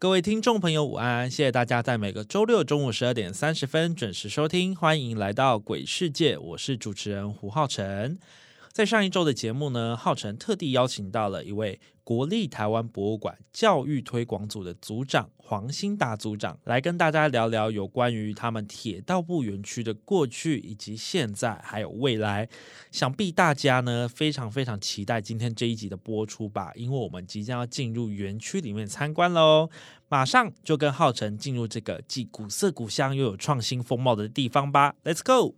各位听众朋友，午安！谢谢大家在每个周六中午十二点三十分准时收听，欢迎来到鬼世界，我是主持人胡浩辰。在上一周的节目呢，浩辰特地邀请到了一位国立台湾博物馆教育推广组的组长黄兴达组长，来跟大家聊聊有关于他们铁道部园区的过去以及现在还有未来。想必大家呢非常非常期待今天这一集的播出吧，因为我们即将要进入园区里面参观喽！马上就跟浩辰进入这个既古色古香又有创新风貌的地方吧，Let's go！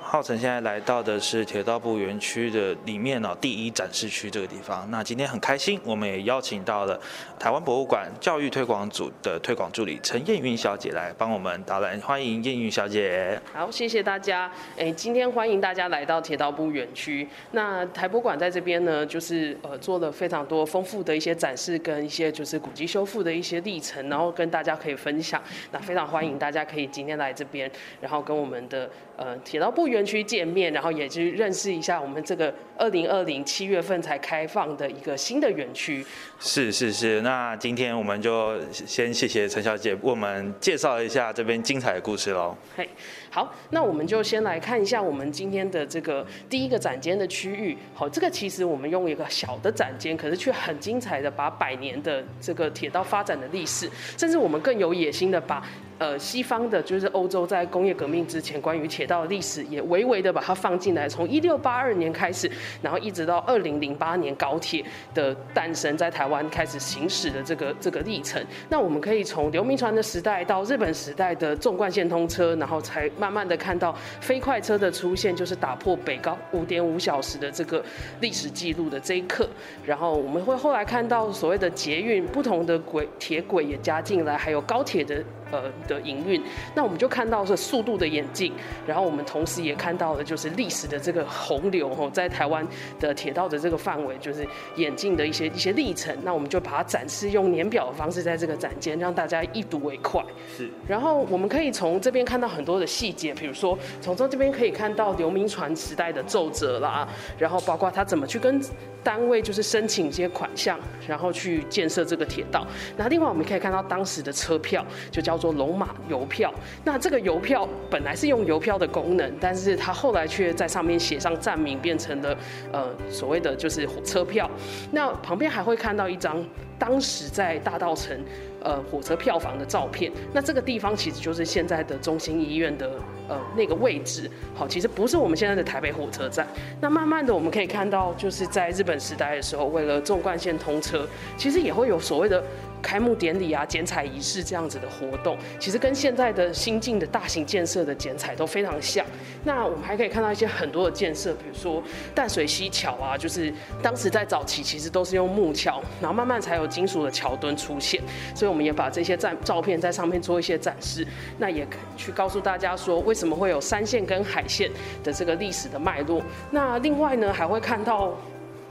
浩辰现在来到的是铁道部园区的里面哦，第一展示区这个地方。那今天很开心，我们也邀请到了台湾博物馆教育推广组的推广助理陈燕云小姐来帮我们导览。欢迎燕云小姐。好，谢谢大家。哎，今天欢迎大家来到铁道部园区。那台博馆在这边呢，就是呃做了非常多丰富的一些展示跟一些就是古迹修复的一些历程，然后跟大家可以分享。那非常欢迎大家可以今天来这边，然后跟我们的呃铁道部园区见面，然后也去认识一下我们这个二零二零七月份才开放的一个新的园区。是是是，那今天我们就先谢谢陈小姐为我们介绍一下这边精彩的故事喽。嘿，好，那我们就先来看一下我们今天的这个第一个展间的区域。好，这个其实我们用一个小的展间，可是却很精彩的把百年的这个铁道发展的历史，甚至我们更有野心的把呃西方的，就是欧洲在工业革命之前关于铁道的历史，也微微的把它放进来，从一六八二年开始，然后一直到二零零八年高铁的诞生，在台湾开始行驶的这个这个历程。那我们可以从流民船的时代到日本时代的纵贯线通车，然后才慢慢的看到飞快车的出现，就是打破北高五点五小时的这个历史记录的这一刻。然后我们会后来看到所谓的捷运不同的轨铁轨也加进来，还有高铁的呃的营运。那我们就看到是速度的演进，然后我们同时也看到了就是历史的这个洪流哦，在台湾的铁道的这个范围就是演进的一些一些历程。那我们就把它展示用年表的方式在这个展间，让大家一睹为快。是，然后我们可以从这边看到很多的细节，比如说从这这边可以看到刘铭传时代的奏折啦，然后包括他怎么去跟单位就是申请一些款项，然后去建设这个铁道。那另外我们可以看到当时的车票就叫叫做龙马邮票。那这个邮票本来是用邮票的功能，但是它后来却在上面写上站名，变成了呃所谓的就是火车票。那旁边还会看到一张当时在大道城呃火车票房的照片。那这个地方其实就是现在的中心医院的呃那个位置。好，其实不是我们现在的台北火车站。那慢慢的我们可以看到，就是在日本时代的时候，为了纵贯线通车，其实也会有所谓的。开幕典礼啊，剪彩仪式这样子的活动，其实跟现在的新进的大型建设的剪彩都非常像。那我们还可以看到一些很多的建设，比如说淡水溪桥啊，就是当时在早期其实都是用木桥，然后慢慢才有金属的桥墩出现。所以我们也把这些照照片在上面做一些展示，那也去告诉大家说为什么会有山线跟海线的这个历史的脉络。那另外呢，还会看到。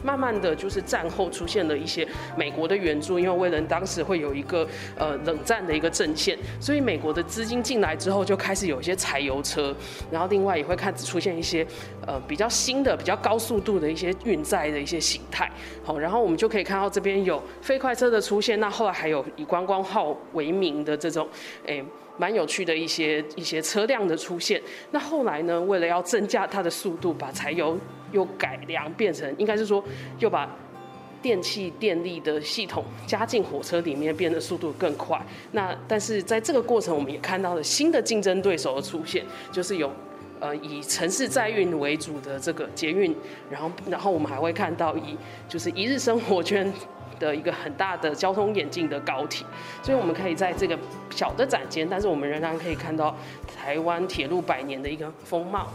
慢慢的就是战后出现了一些美国的援助，因为威伦当时会有一个呃冷战的一个阵线，所以美国的资金进来之后就开始有一些柴油车，然后另外也会开始出现一些呃比较新的、比较高速度的一些运载的一些形态。好，然后我们就可以看到这边有飞快车的出现，那后来还有以观光号为名的这种诶。蛮有趣的一些一些车辆的出现。那后来呢，为了要增加它的速度，把柴油又改良变成，应该是说又把电气电力的系统加进火车里面，变得速度更快。那但是在这个过程，我们也看到了新的竞争对手的出现，就是有呃以城市载运为主的这个捷运，然后然后我们还会看到以就是一日生活圈。的一个很大的交通眼镜的高铁，所以我们可以在这个小的展间，但是我们仍然可以看到台湾铁路百年的一个风貌。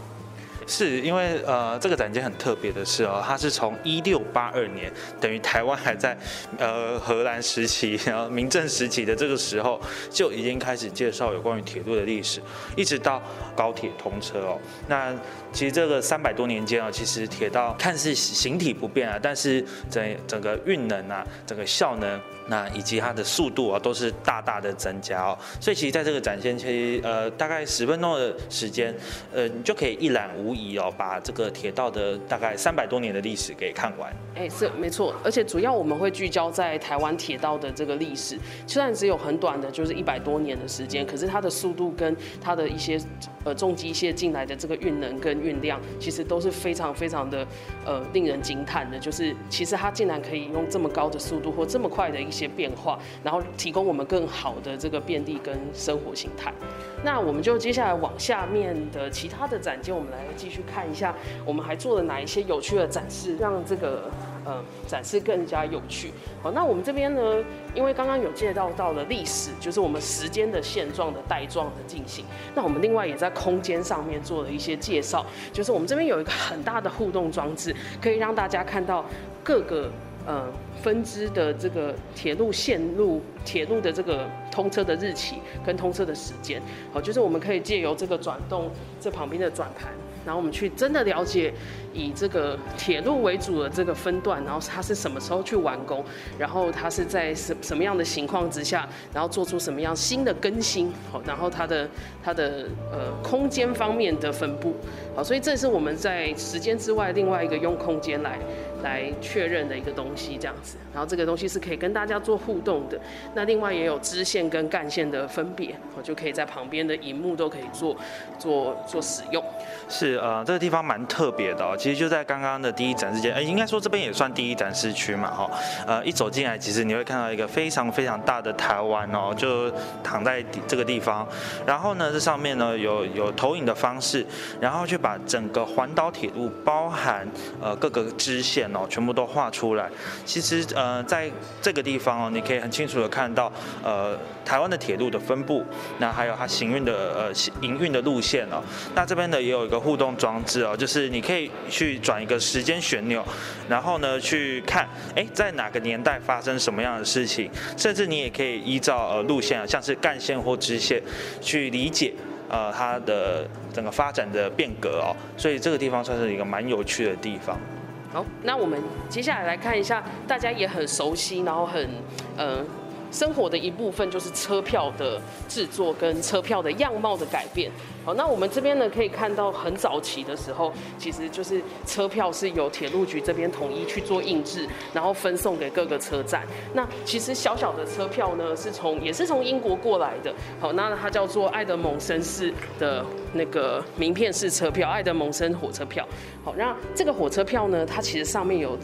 是因为呃，这个展间很特别的是哦，它是从一六八二年，等于台湾还在呃荷兰时期，然后明正时期的这个时候，就已经开始介绍有关于铁路的历史，一直到高铁通车哦。那其实这个三百多年间啊，其实铁道看似形体不变啊，但是整整个运能啊，整个效能。那以及它的速度啊，都是大大的增加哦。所以其实在这个展现期，呃，大概十分钟的时间，呃，你就可以一览无哦，把这个铁道的大概三百多年的历史给看完。哎，是没错，而且主要我们会聚焦在台湾铁道的这个历史，虽然只有很短的，就是一百多年的时间，可是它的速度跟它的一些呃重机械进来的这个运能跟运量，其实都是非常非常的呃令人惊叹的。就是其实它竟然可以用这么高的速度或这么快的一些。变化，然后提供我们更好的这个便利跟生活形态。那我们就接下来往下面的其他的展间，我们来继去看一下，我们还做了哪一些有趣的展示，让这个呃展示更加有趣。好，那我们这边呢，因为刚刚有介绍到了历史，就是我们时间的现状的带状的进行。那我们另外也在空间上面做了一些介绍，就是我们这边有一个很大的互动装置，可以让大家看到各个。呃，分支的这个铁路线路、铁路的这个通车的日期跟通车的时间，好，就是我们可以借由这个转动这旁边的转盘。然后我们去真的了解以这个铁路为主的这个分段，然后它是什么时候去完工，然后它是在什什么样的情况之下，然后做出什么样新的更新，好，然后它的它的呃空间方面的分布，好，所以这是我们在时间之外另外一个用空间来来确认的一个东西，这样子，然后这个东西是可以跟大家做互动的，那另外也有支线跟干线的分别，我就可以在旁边的荧幕都可以做做做使用，是。呃，这个地方蛮特别的，其实就在刚刚的第一展示间，呃，应该说这边也算第一展示区嘛，哈，呃，一走进来，其实你会看到一个非常非常大的台湾哦，就躺在这个地方，然后呢，这上面呢有有投影的方式，然后去把整个环岛铁路，包含呃各个支线哦，全部都画出来。其实呃，在这个地方哦，你可以很清楚的看到呃台湾的铁路的分布，那还有它行运的呃营运的路线哦，那这边呢也有一个互动。装置哦，就是你可以去转一个时间旋钮，然后呢去看，哎，在哪个年代发生什么样的事情，甚至你也可以依照呃路线啊，像是干线或支线，去理解呃它的整个发展的变革哦，所以这个地方算是一个蛮有趣的地方。好，那我们接下来来看一下，大家也很熟悉，然后很嗯。生活的一部分就是车票的制作跟车票的样貌的改变。好，那我们这边呢可以看到，很早期的时候，其实就是车票是由铁路局这边统一去做印制，然后分送给各个车站。那其实小小的车票呢，是从也是从英国过来的。好，那它叫做爱德蒙森式的那个名片式车票，爱德蒙森火车票。好，那这个火车票呢，它其实上面有。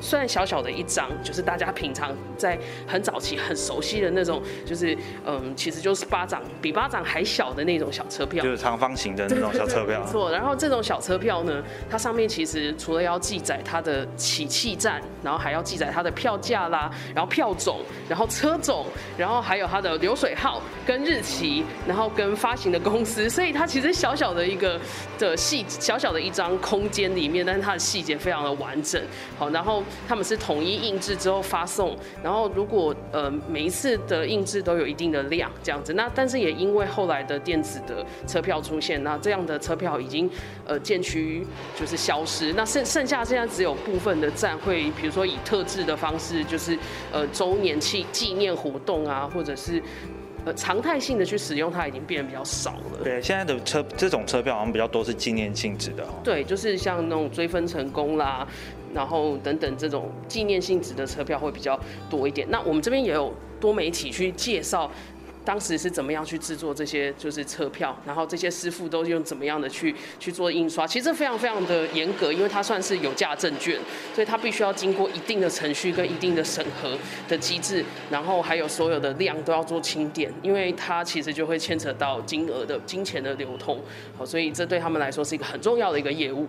虽然小小的一张，就是大家平常在很早期很熟悉的那种，就是嗯，其实就是巴掌比巴掌还小的那种小车票，就是长方形的那种小车票。没错，然后这种小车票呢，它上面其实除了要记载它的起讫站，然后还要记载它的票价啦，然后票种，然后车种，然后还有它的流水号跟日期，然后跟发行的公司，所以它其实小小的一个的细小小的一张空间里面，但是它的细节非常的完整。好，然后。他们是统一印制之后发送，然后如果呃每一次的印制都有一定的量这样子，那但是也因为后来的电子的车票出现，那这样的车票已经呃渐趋就是消失，那剩剩下现在只有部分的站会，比如说以特制的方式，就是呃周年庆纪念活动啊，或者是。呃，常态性的去使用它已经变得比较少了。对，现在的车这种车票好像比较多是纪念性质的。对，就是像那种追分成功啦，然后等等这种纪念性质的车票会比较多一点。那我们这边也有多媒体去介绍。当时是怎么样去制作这些就是车票，然后这些师傅都用怎么样的去去做印刷？其实非常非常的严格，因为它算是有价证券，所以它必须要经过一定的程序跟一定的审核的机制，然后还有所有的量都要做清点，因为它其实就会牵扯到金额的金钱的流通，好，所以这对他们来说是一个很重要的一个业务。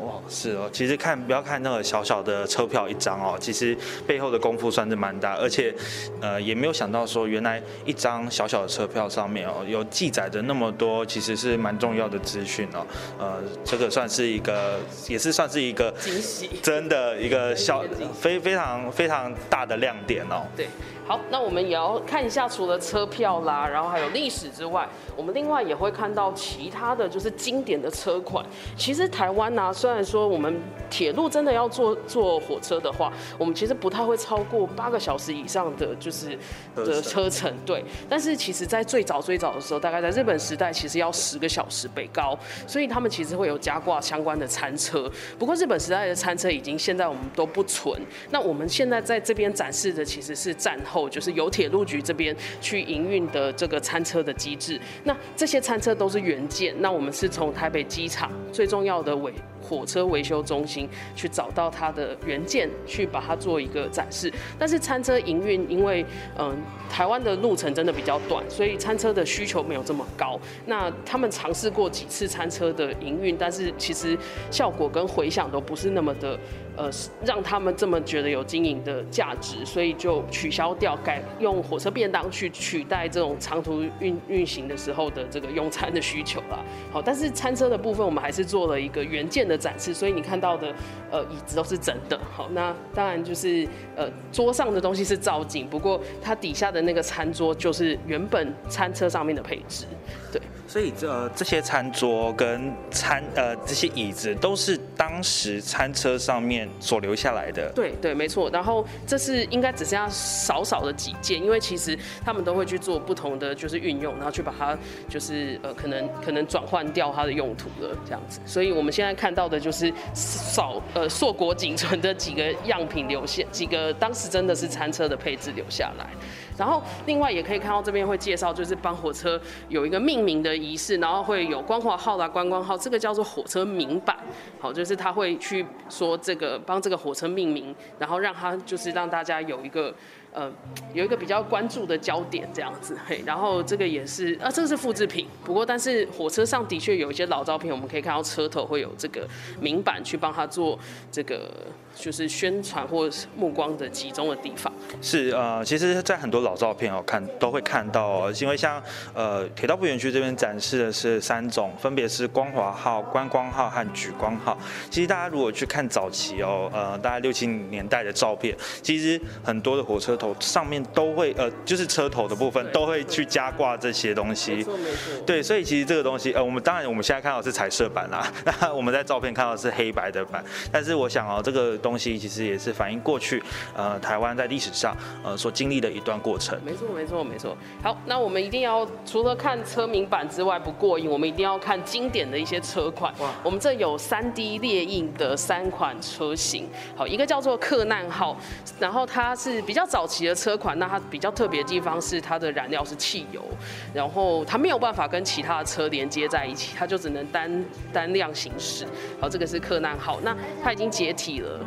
哇，是哦，其实看不要看那个小小的车票一张哦，其实背后的功夫算是蛮大，而且呃也没有想到说原来一张小小的车票上面哦有记载着那么多，其实是蛮重要的资讯哦。呃，这个算是一个，也是算是一个惊喜，真的一个小非非常非常大的亮点哦。对。好，那我们也要看一下，除了车票啦，然后还有历史之外，我们另外也会看到其他的就是经典的车款。其实台湾呢，虽虽然说我们铁路真的要坐坐火车的话，我们其实不太会超过八个小时以上的就是的车程，对。但是其实在最早最早的时候，大概在日本时代，其实要十个小时北高，所以他们其实会有加挂相关的餐车。不过日本时代的餐车已经现在我们都不存。那我们现在在这边展示的其实是战后。就是由铁路局这边去营运的这个餐车的机制，那这些餐车都是原件。那我们是从台北机场最重要的尾火车维修中心去找到它的原件，去把它做一个展示。但是餐车营运，因为嗯台湾的路程真的比较短，所以餐车的需求没有这么高。那他们尝试过几次餐车的营运，但是其实效果跟回响都不是那么的。呃，让他们这么觉得有经营的价值，所以就取消掉，改用火车便当去取代这种长途运运行的时候的这个用餐的需求了。好，但是餐车的部分，我们还是做了一个原件的展示，所以你看到的呃椅子都是真的。好，那当然就是呃桌上的东西是造景，不过它底下的那个餐桌就是原本餐车上面的配置。对，所以这这些餐桌跟餐呃这些椅子都是当时餐车上面所留下来的。对对，没错。然后这是应该只剩下少少的几件，因为其实他们都会去做不同的就是运用，然后去把它就是呃可能可能转换掉它的用途了这样子。所以我们现在看到的就是少呃硕果仅存的几个样品留下，几个当时真的是餐车的配置留下来。然后另外也可以看到这边会介绍，就是帮火车有一个命名的仪式，然后会有光华号啦、观光号，这个叫做火车名板，好，就是他会去说这个帮这个火车命名，然后让他就是让大家有一个。呃，有一个比较关注的焦点这样子，嘿，然后这个也是，啊，这个是复制品，不过但是火车上的确有一些老照片，我们可以看到车头会有这个明板去帮他做这个就是宣传或目光的集中的地方。是呃，其实，在很多照片哦看都会看到哦，因为像呃铁道部园区这边展示的是三种，分别是光华号、观光号和莒光号。其实大家如果去看早期哦，呃，大概六七年代的照片，其实很多的火车。头上面都会呃，就是车头的部分都会去加挂这些东西。对，所以其实这个东西呃，我们当然我们现在看到是彩色版啦，那我们在照片看到是黑白的版。但是我想哦，这个东西其实也是反映过去呃台湾在历史上呃所经历的一段过程。没错没错没错。好，那我们一定要除了看车名版之外不过瘾，我们一定要看经典的一些车款。哇。我们这有三 D 列印的三款车型。好，一个叫做克难号，然后它是比较早。期的车款，那它比较特别的地方是它的燃料是汽油，然后它没有办法跟其他的车连接在一起，它就只能单单辆行驶。好，这个是克难号，那它已经解体了。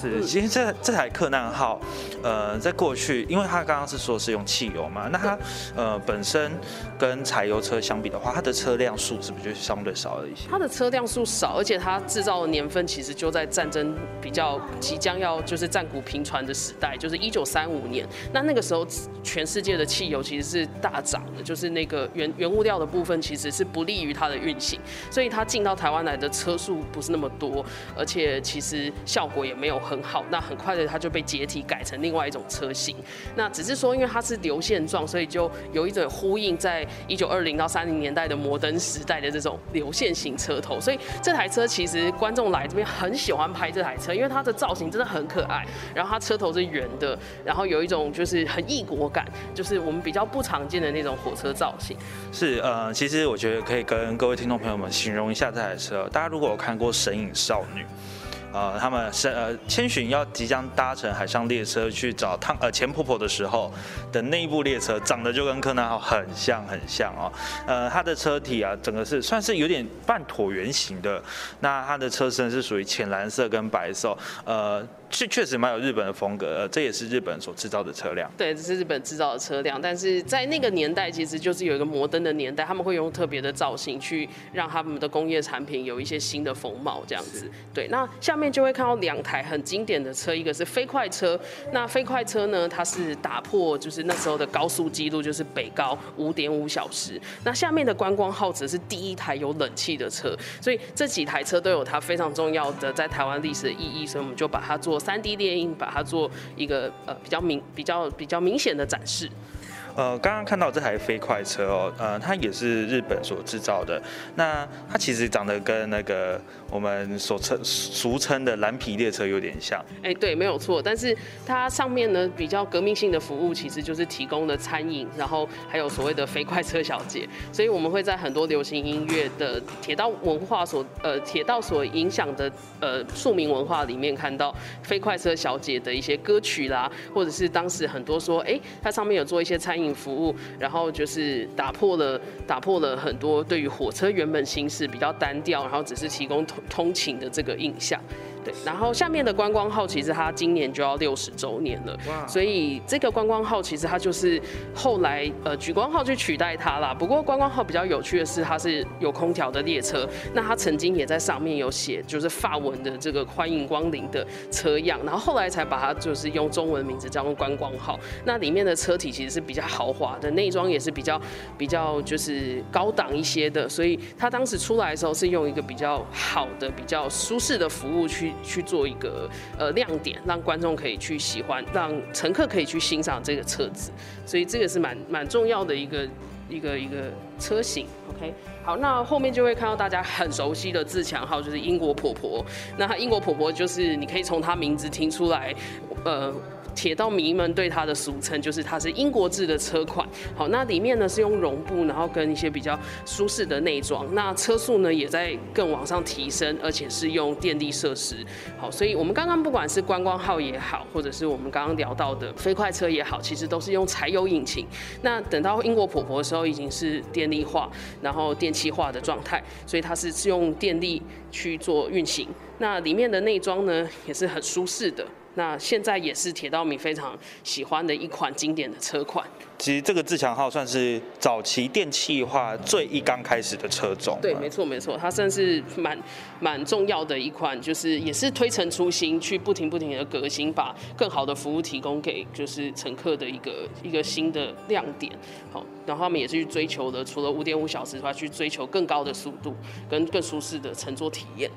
是，其实这这台克难号，呃，在过去，因为它刚刚是说是用汽油嘛，那它呃本身跟柴油车相比的话，它的车辆数是不是就相对少了一些？它的车辆数少，而且它制造的年份其实就在战争比较即将要就是战鼓频传的时代，就是一九三五年。那那个时候全世界的汽油其实是大涨的，就是那个原原物料的部分其实是不利于它的运行，所以它进到台湾来的车数不是那么多，而且其实效果也。没有很好，那很快的它就被解体改成另外一种车型。那只是说，因为它是流线状，所以就有一种呼应在一九二零到三零年代的摩登时代的这种流线型车头。所以这台车其实观众来这边很喜欢拍这台车，因为它的造型真的很可爱。然后它车头是圆的，然后有一种就是很异国感，就是我们比较不常见的那种火车造型。是呃，其实我觉得可以跟各位听众朋友们形容一下这台车。大家如果有看过《神隐少女》。呃他们是呃千寻要即将搭乘海上列车去找汤呃钱婆婆的时候的那一部列车，长得就跟柯南号很像很像哦。呃，它的车体啊，整个是算是有点半椭圆形的，那它的车身是属于浅蓝色跟白色，呃。确确实蛮有日本的风格，呃，这也是日本所制造的车辆。对，这是日本制造的车辆，但是在那个年代，其实就是有一个摩登的年代，他们会用特别的造型去让他们的工业产品有一些新的风貌，这样子。对，那下面就会看到两台很经典的车，一个是飞快车。那飞快车呢，它是打破就是那时候的高速纪录，就是北高五点五小时。那下面的观光号则是第一台有冷气的车，所以这几台车都有它非常重要的在台湾历史的意义，所以我们就把它做。三 D 列印，把它做一个呃比较明、比较比较明显的展示。呃，刚刚看到这台飞快车哦，呃，它也是日本所制造的。那它其实长得跟那个我们所称俗称的蓝皮列车有点像。哎，对，没有错。但是它上面呢比较革命性的服务，其实就是提供的餐饮，然后还有所谓的飞快车小姐。所以我们会在很多流行音乐的铁道文化所呃铁道所影响的呃庶民文化里面看到飞快车小姐的一些歌曲啦，或者是当时很多说，哎，它上面有做一些餐饮。服务，然后就是打破了打破了很多对于火车原本形式比较单调，然后只是提供通通勤的这个印象。对，然后下面的观光号其实它今年就要六十周年了，所以这个观光号其实它就是后来呃莒光号去取代它啦。不过观光号比较有趣的是，它是有空调的列车，那它曾经也在上面有写就是法文的这个欢迎光临的车样，然后后来才把它就是用中文名字叫做观光号。那里面的车体其实是比较豪华的，内装也是比较比较就是高档一些的，所以它当时出来的时候是用一个比较好的、比较舒适的服务去。做一个呃亮点，让观众可以去喜欢，让乘客可以去欣赏这个车子，所以这个是蛮蛮重要的一个一个一个车型。OK，好，那后面就会看到大家很熟悉的自强号，就是英国婆婆。那她英国婆婆就是你可以从她名字听出来，呃。铁道迷们对它的俗称就是它是英国制的车款。好，那里面呢是用绒布，然后跟一些比较舒适的内装。那车速呢也在更往上提升，而且是用电力设施。好，所以我们刚刚不管是观光号也好，或者是我们刚刚聊到的飞快车也好，其实都是用柴油引擎。那等到英国婆婆的时候，已经是电力化，然后电气化的状态，所以它是是用电力去做运行。那里面的内装呢也是很舒适的。那现在也是铁道迷非常喜欢的一款经典的车款。其实这个自强号算是早期电气化最一刚开始的车种。对，没错没错，它算是蛮蛮重要的一款，就是也是推陈出新，去不停不停的革新，把更好的服务提供给就是乘客的一个一个新的亮点。好，然后他们也是去追求的，除了五点五小时之外，去追求更高的速度跟更舒适的乘坐体验。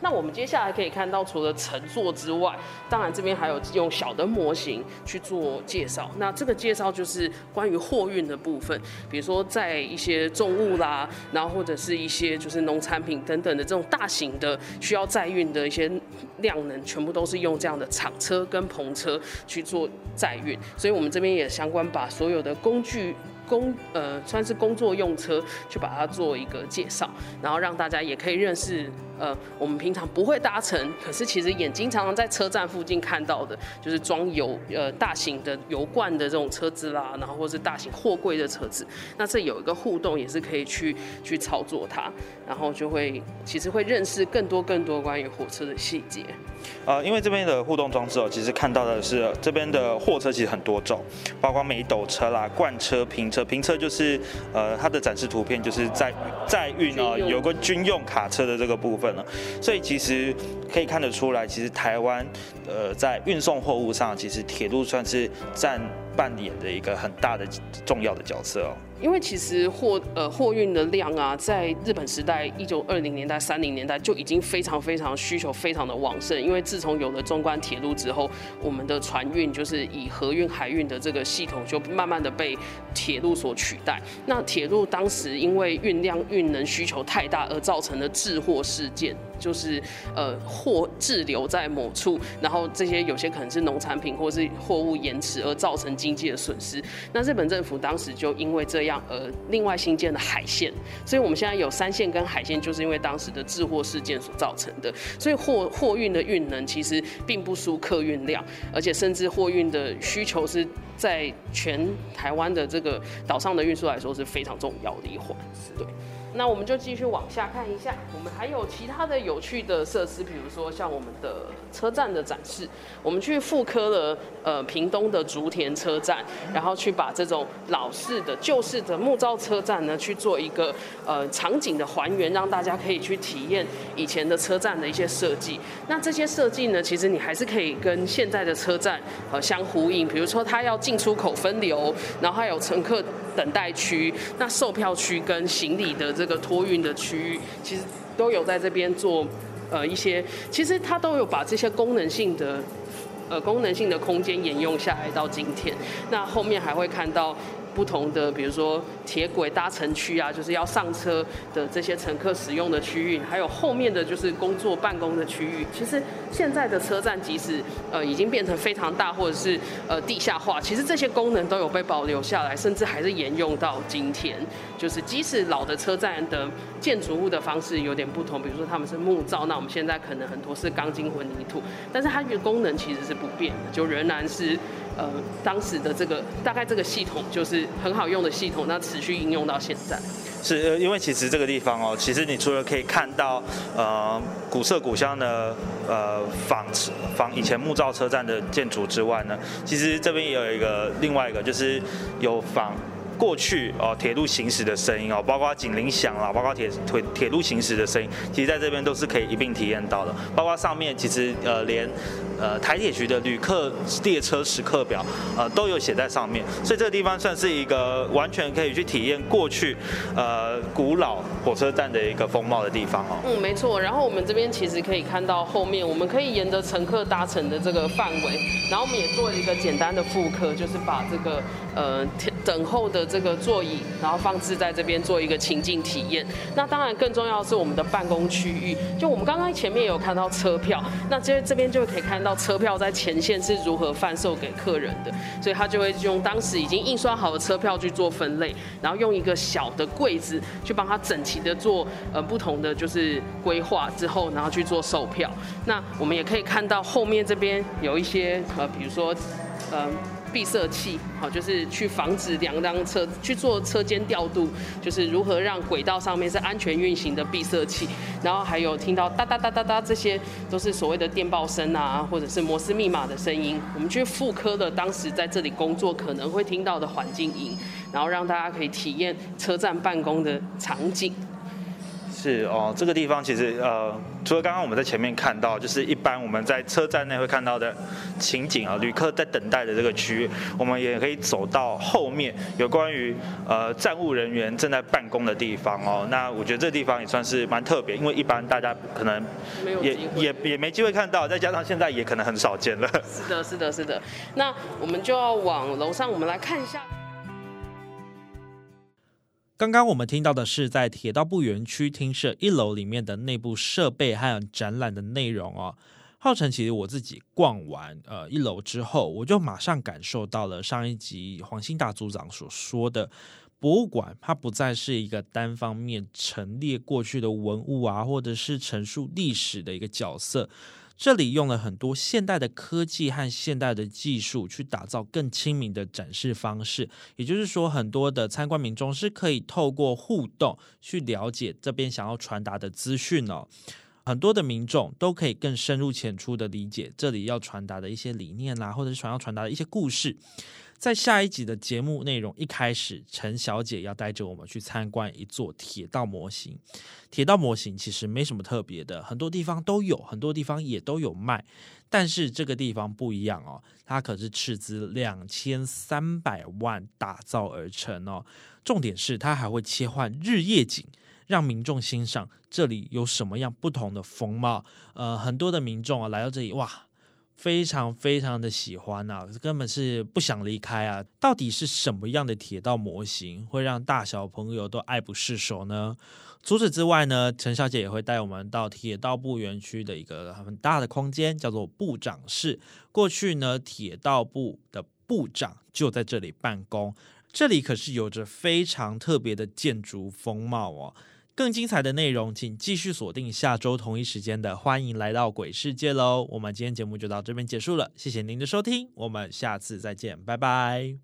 那我们接下来可以看到，除了乘坐之外，当然这边还有用小的模型去做介绍。那这个介绍就是关于货运的部分，比如说在一些重物啦，然后或者是一些就是农产品等等的这种大型的需要载运的一些量能，全部都是用这样的厂车跟篷车去做载运。所以我们这边也相关把所有的工具。工呃算是工作用车，去把它做一个介绍，然后让大家也可以认识呃我们平常不会搭乘，可是其实眼睛常常在车站附近看到的，就是装油呃大型的油罐的这种车子啦，然后或是大型货柜的车子，那这有一个互动也是可以去去操作它，然后就会其实会认识更多更多关于火车的细节。呃，因为这边的互动装置哦，其实看到的是这边的货车其实很多种，包括美斗车啦、罐车、平车。平车就是呃它的展示图片，就是在在运啊，有个军用卡车的这个部分所以其实可以看得出来，其实台湾呃在运送货物上，其实铁路算是占扮演的一个很大的重要的角色哦。因为其实货呃货运的量啊，在日本时代一九二零年代、三零年代就已经非常非常需求非常的旺盛。因为自从有了中关铁路之后，我们的船运就是以河运、海运的这个系统就慢慢的被铁路所取代。那铁路当时因为运量、运能需求太大而造成的滞货事件。就是呃货滞留在某处，然后这些有些可能是农产品或是货物延迟而造成经济的损失。那日本政府当时就因为这样而另外新建了海线，所以我们现在有三线跟海线，就是因为当时的滞货事件所造成的。所以货货运的运能其实并不输客运量，而且甚至货运的需求是在全台湾的这个岛上的运输来说是非常重要的一环。对。那我们就继续往下看一下，我们还有其他的有趣的设施，比如说像我们的车站的展示，我们去复刻了呃屏东的竹田车站，然后去把这种老式的旧式的木造车站呢去做一个呃场景的还原，让大家可以去体验以前的车站的一些设计。那这些设计呢，其实你还是可以跟现在的车站呃相呼应，比如说它要进出口分流，然后还有乘客等待区，那售票区跟行李的。这个托运的区域其实都有在这边做，呃，一些其实它都有把这些功能性的，呃，功能性的空间沿用下来到今天。那后面还会看到。不同的，比如说铁轨搭乘区啊，就是要上车的这些乘客使用的区域，还有后面的就是工作办公的区域。其实现在的车站，即使呃已经变成非常大，或者是呃地下化，其实这些功能都有被保留下来，甚至还是沿用到今天。就是即使老的车站的建筑物的方式有点不同，比如说他们是木造，那我们现在可能很多是钢筋混凝土，但是它的功能其实是不变的，就仍然是。呃，当时的这个大概这个系统就是很好用的系统，那持续应用到现在。是，因为其实这个地方哦，其实你除了可以看到呃古色古香的呃仿仿以前木造车站的建筑之外呢，其实这边也有一个另外一个就是有仿。过去哦，铁路行驶的声音哦，包括警铃响啦，包括铁铁铁路行驶的声音，其实在这边都是可以一并体验到的。包括上面其实呃连呃台铁局的旅客列车时刻表呃都有写在上面，所以这个地方算是一个完全可以去体验过去呃古老火车站的一个风貌的地方哦。嗯，没错。然后我们这边其实可以看到后面，我们可以沿着乘客搭乘的这个范围，然后我们也做了一个简单的复刻，就是把这个呃等候的。这个座椅，然后放置在这边做一个情境体验。那当然更重要的是我们的办公区域。就我们刚刚前面有看到车票，那这这边就可以看到到车票在前线是如何贩售给客人的。所以他就会用当时已经印刷好的车票去做分类，然后用一个小的柜子去帮他整齐的做呃不同的就是规划之后，然后去做售票。那我们也可以看到后面这边有一些呃，比如说呃。闭塞器，好，就是去防止两辆车去做车间调度，就是如何让轨道上面是安全运行的闭塞器。然后还有听到哒哒哒哒哒，这些都是所谓的电报声啊，或者是摩斯密码的声音。我们去复刻了当时在这里工作可能会听到的环境音，然后让大家可以体验车站办公的场景。是哦，这个地方其实呃，除了刚刚我们在前面看到，就是一般我们在车站内会看到的情景啊，旅客在等待的这个区域，我们也可以走到后面有关于呃站务人员正在办公的地方哦。那我觉得这地方也算是蛮特别，因为一般大家可能也也也没机会看到，再加上现在也可能很少见了。是的，是的，是的。那我们就要往楼上，我们来看一下。刚刚我们听到的是在铁道部园区厅舍一楼里面的内部设备还有展览的内容哦。浩辰，其实我自己逛完呃一楼之后，我就马上感受到了上一集黄兴大组长所说的，博物馆它不再是一个单方面陈列过去的文物啊，或者是陈述历史的一个角色。这里用了很多现代的科技和现代的技术去打造更亲民的展示方式，也就是说，很多的参观民众是可以透过互动去了解这边想要传达的资讯哦。很多的民众都可以更深入浅出的理解这里要传达的一些理念啦，或者是想要传达的一些故事。在下一集的节目内容一开始，陈小姐要带着我们去参观一座铁道模型。铁道模型其实没什么特别的，很多地方都有，很多地方也都有卖。但是这个地方不一样哦，它可是斥资两千三百万打造而成哦。重点是它还会切换日夜景，让民众欣赏这里有什么样不同的风貌。呃，很多的民众啊来到这里，哇！非常非常的喜欢啊，根本是不想离开啊！到底是什么样的铁道模型会让大小朋友都爱不释手呢？除此之外呢，陈小姐也会带我们到铁道部园区的一个很大的空间，叫做部长室。过去呢，铁道部的部长就在这里办公，这里可是有着非常特别的建筑风貌哦。更精彩的内容，请继续锁定下周同一时间的《欢迎来到鬼世界》喽！我们今天节目就到这边结束了，谢谢您的收听，我们下次再见，拜拜。